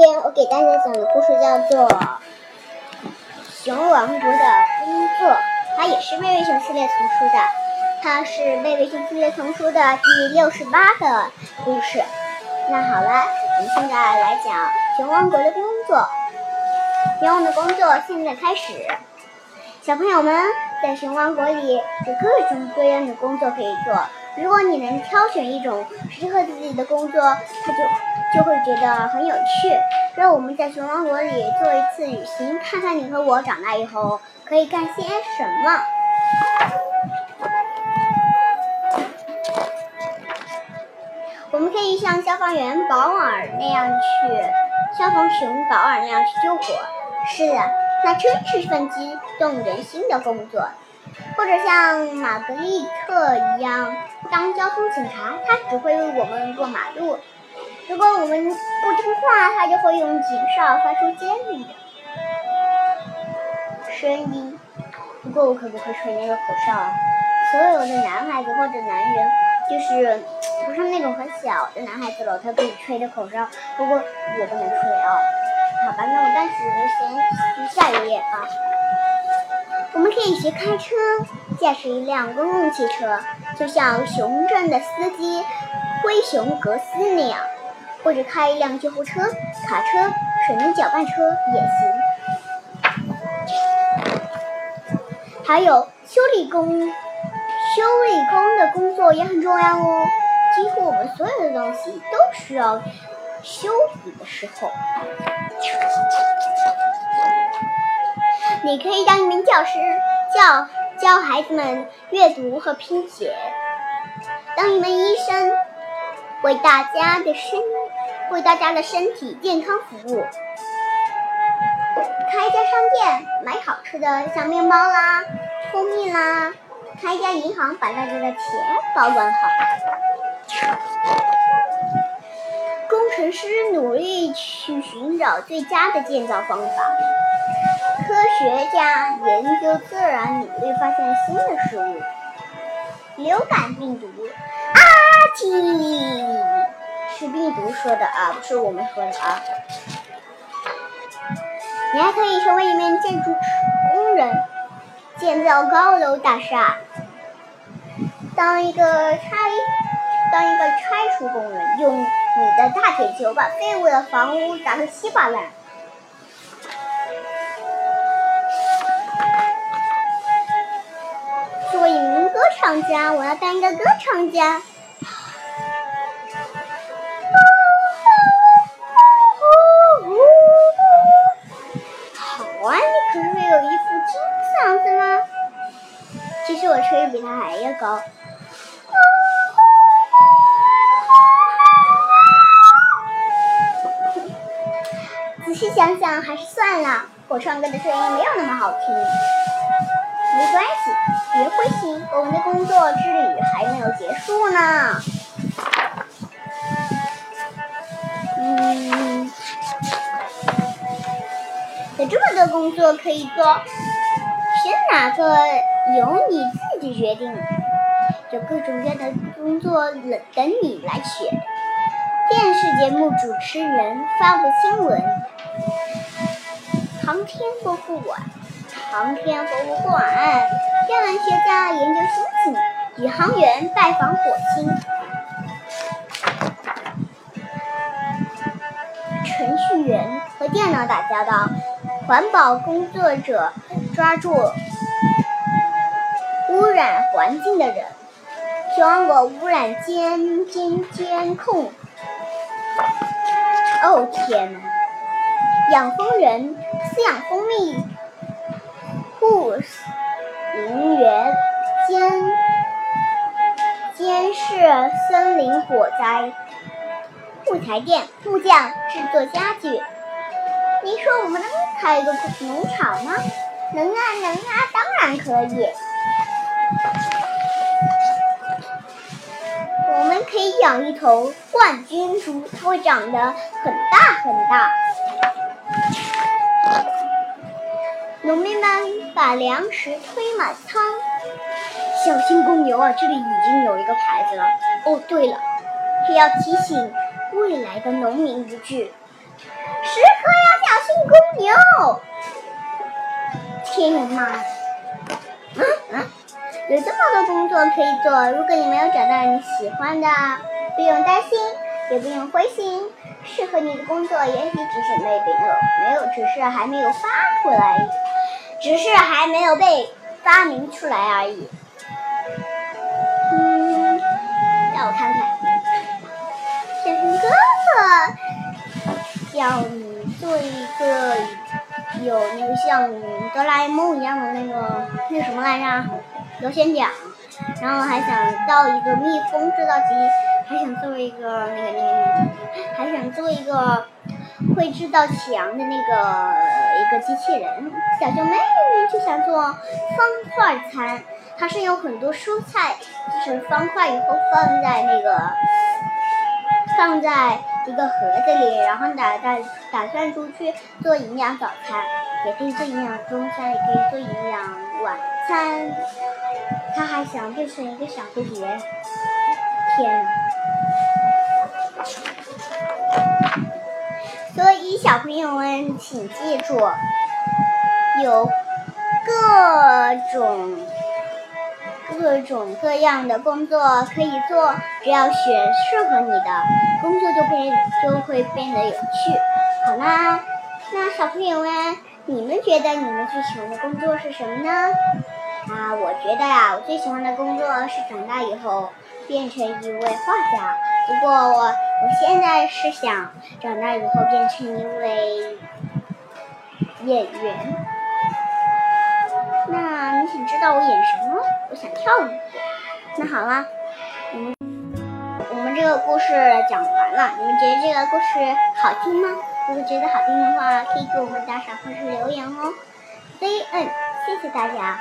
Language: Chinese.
天我给大家讲的故事叫做《熊王国的工作》，它也是贝贝熊系列丛书的，它是贝贝熊系列丛书的第六十八个故事。那好了，我们现在来讲熊王国的工作。熊王的工作现在开始。小朋友们，在熊王国里有各种各样的工作可以做。如果你能挑选一种适合自己的工作，它就就会觉得很有趣。让我们在熊王国里做一次旅行，看看你和我长大以后可以干些什么。我们可以像消防员保尔那样去，消防熊保尔那样去救火。是的，那真是份激动人心的工作。或者像玛格丽特一样当交通警察，他只会为我们过马路。如果我们不听话，他就会用警哨发出尖利的声音。不过我可不可以吹那个口哨啊？所有的男孩子或者男人，就是不是那种很小的男孩子了，他可以吹的口哨。不过我不能吹啊。好吧，那我暂时一起开车，驾驶一辆公共汽车，就像熊镇的司机灰熊格斯那样，或者开一辆救护车、卡车、水泥搅拌车也行。还有修理工，修理工的工作也很重要哦。几乎我们所有的东西都需要修理的时候。你可以当一名教师，教教孩子们阅读和拼写；当一名医生，为大家的身为大家的身体健康服务；开一家商店，买好吃的，像面包啦、蜂蜜啦；开一家银行，把大家的钱保管好；工程师努力去寻找最佳的建造方法。科学家研究自然，努力发现新的事物。流感病毒，阿嚏，是病毒说的啊，不是我们说的啊。你还可以成为一名建筑工人，建造高楼大厦。当一个拆，当一个拆除工人，用你的大铁球把废物的房屋砸得稀巴烂。唱家，我要当一个歌唱家。好啊，你可是有一副金嗓子吗？其实我吹的比他还要高。仔细想想，还是算了，我唱歌的声音没有那么好听。没关系，别灰心，我们的工作之旅还没有结束呢。嗯，有这么多工作可以做，选哪个由你自己决定。有各种各样的工作等你来选。电视节目主持人发布新闻，航天博物馆。航天博物馆，天文学家研究星星，宇航员拜访火星，程序员和电脑打交道，环保工作者抓住污染环境的人，熊王国污染监监监控。哦天哪！养蜂人饲养蜂蜜。护林员监监视森林火灾，木材店木匠制作家具。你说我们能开一个农场吗？能啊，能啊，当然可以。我们可以养一头冠军猪，它会长得很大很大。农民们把粮食推满仓，小心公牛啊！这里已经有一个牌子了。哦，对了，还要提醒未来的农民一句：时刻要小心公牛。天妈！嗯嗯，有这么多工作可以做，如果你没有找到你喜欢的，不用担心，也不用灰心。适合你的工作也许只是那边有，没有，只是还没有发出来，只是还没有被发明出来而已。嗯，让我看看，小熊哥哥要你做一个有那个像哆啦 A 梦一样的那个那什么来着？螺旋桨，然后还想造一个蜜蜂制造机，还想做一个那个那个那个，还想做一个会制造墙的那个一个机器人。小熊妹妹就想做方块餐，它是用很多蔬菜制成方块以后放在那个放在一个盒子里，然后打打打算出去做营养早餐，也可以做营养中餐，也可以做营养晚餐。他还想变成一个小蝴蝶，天呐！小朋友们请记住，有各种各种各样的工作可以做，只要选适合你的工作，就会就会变得有趣。好啦，那小朋友们，你们觉得你们最喜欢的工作是什么呢？啊，我觉得呀，我最喜欢的工作是长大以后变成一位画家。不过我我现在是想长大以后变成一位演员。那你想知道我演什么？我想跳舞。那好了，我们我们这个故事讲完了。你们觉得这个故事好听吗？如果觉得好听的话，可以给我们打赏或是留言哦。C N，谢谢大家。